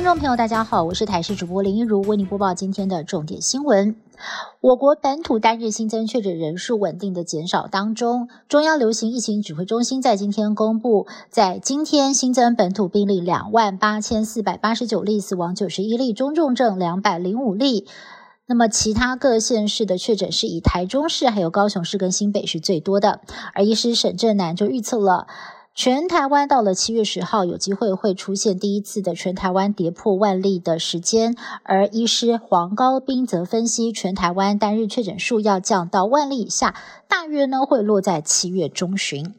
听众朋友，大家好，我是台视主播林一如，为您播报今天的重点新闻。我国本土单日新增确诊人数稳定的减少当中，中央流行疫情指挥中心在今天公布，在今天新增本土病例两万八千四百八十九例，死亡九十一例，中重症两百零五例。那么，其他各县市的确诊是以台中市、还有高雄市跟新北是最多的。而医师沈正南就预测了，全台湾到了七月十号有机会会出现第一次的全台湾跌破万例的时间。而医师黄高斌则分析，全台湾单日确诊数要降到万例以下，大约呢会落在七月中旬。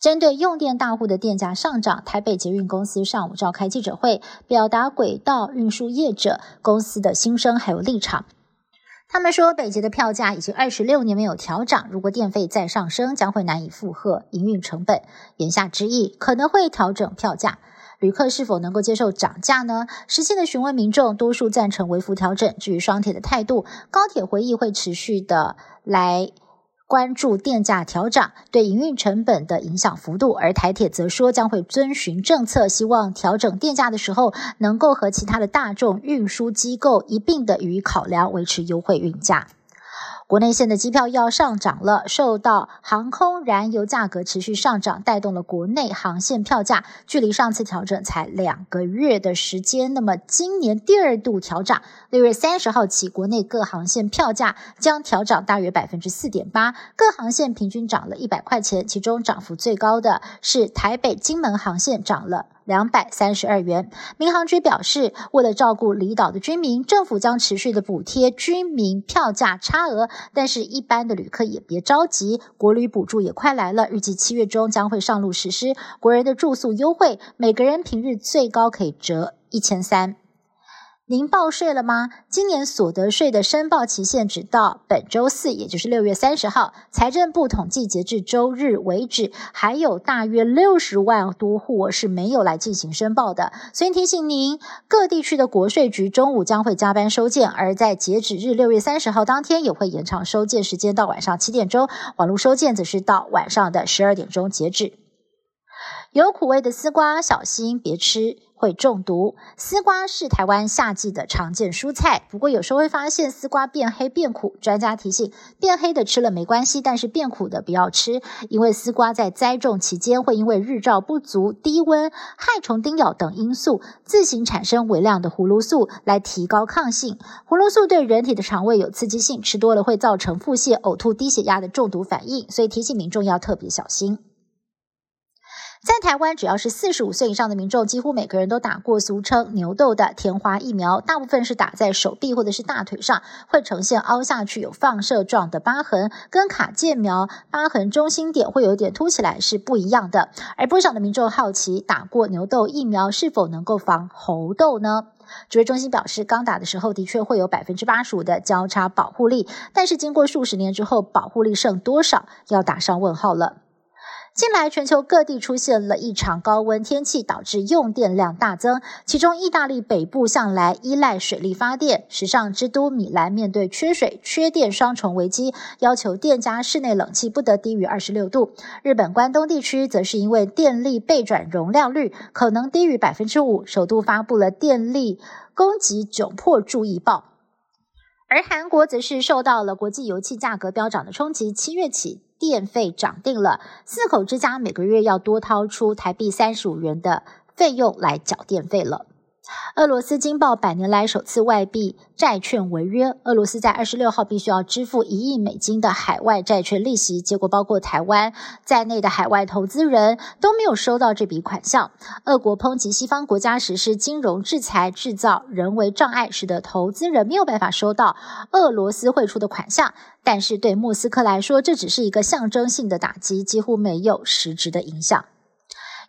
针对用电大户的电价上涨，台北捷运公司上午召开记者会，表达轨道运输业者公司的心声还有立场。他们说，北捷的票价已经二十六年没有调涨，如果电费再上升，将会难以负荷营运成本。言下之意，可能会调整票价。旅客是否能够接受涨价呢？实际的询问民众，多数赞成微幅调整。至于双铁的态度，高铁回忆会持续的来。关注电价调涨对营运成本的影响幅度，而台铁则说将会遵循政策，希望调整电价的时候能够和其他的大众运输机构一并的予以考量，维持优惠运价。国内线的机票要上涨了，受到航空燃油价格持续上涨，带动了国内航线票价。距离上次调整才两个月的时间，那么今年第二度调涨，六月三十号起，国内各航线票价将调涨大约百分之四点八，各航线平均涨了一百块钱，其中涨幅最高的是台北金门航线涨了。两百三十二元。民航局表示，为了照顾离岛的居民，政府将持续的补贴居民票价差额。但是，一般的旅客也别着急，国旅补助也快来了，预计七月中将会上路实施国人的住宿优惠，每个人平日最高可以折一千三。您报税了吗？今年所得税的申报期限只到本周四，也就是六月三十号。财政部统计，截至周日为止，还有大约六十万多户是没有来进行申报的。所以提醒您，各地区的国税局中午将会加班收件，而在截止日六月三十号当天，也会延长收件时间到晚上七点钟。网络收件则是到晚上的十二点钟截止。有苦味的丝瓜，小心别吃。会中毒。丝瓜是台湾夏季的常见蔬菜，不过有时候会发现丝瓜变黑变苦。专家提醒，变黑的吃了没关系，但是变苦的不要吃，因为丝瓜在栽种期间会因为日照不足、低温、害虫叮咬等因素，自行产生微量的葫芦素来提高抗性。葫芦素对人体的肠胃有刺激性，吃多了会造成腹泻、呕吐、低血压的中毒反应，所以提醒民众要特别小心。在台湾，只要是四十五岁以上的民众，几乎每个人都打过俗称牛痘的天花疫苗。大部分是打在手臂或者是大腿上，会呈现凹下去有放射状的疤痕，跟卡介苗疤痕中心点会有点凸起来是不一样的。而不少的民众好奇，打过牛痘疫苗是否能够防猴痘呢？指挥中心表示，刚打的时候的确会有百分之八十五的交叉保护力，但是经过数十年之后，保护力剩多少，要打上问号了。近来，全球各地出现了异常高温天气，导致用电量大增。其中，意大利北部向来依赖水力发电，时尚之都米兰面对缺水、缺电双重危机，要求店家室内冷气不得低于二十六度。日本关东地区则是因为电力备转容量率可能低于百分之五，首度发布了电力供给窘迫注意报。而韩国则是受到了国际油气价格飙涨的冲击，七月起。电费涨定了，四口之家每个月要多掏出台币三十五元的费用来缴电费了。俄罗斯惊爆百年来首次外币债券违约，俄罗斯在二十六号必须要支付一亿美金的海外债券利息，结果包括台湾在内的海外投资人都没有收到这笔款项。俄国抨击西方国家实施金融制裁，制造人为障碍，使得投资人没有办法收到俄罗斯汇出的款项。但是对莫斯科来说，这只是一个象征性的打击，几乎没有实质的影响。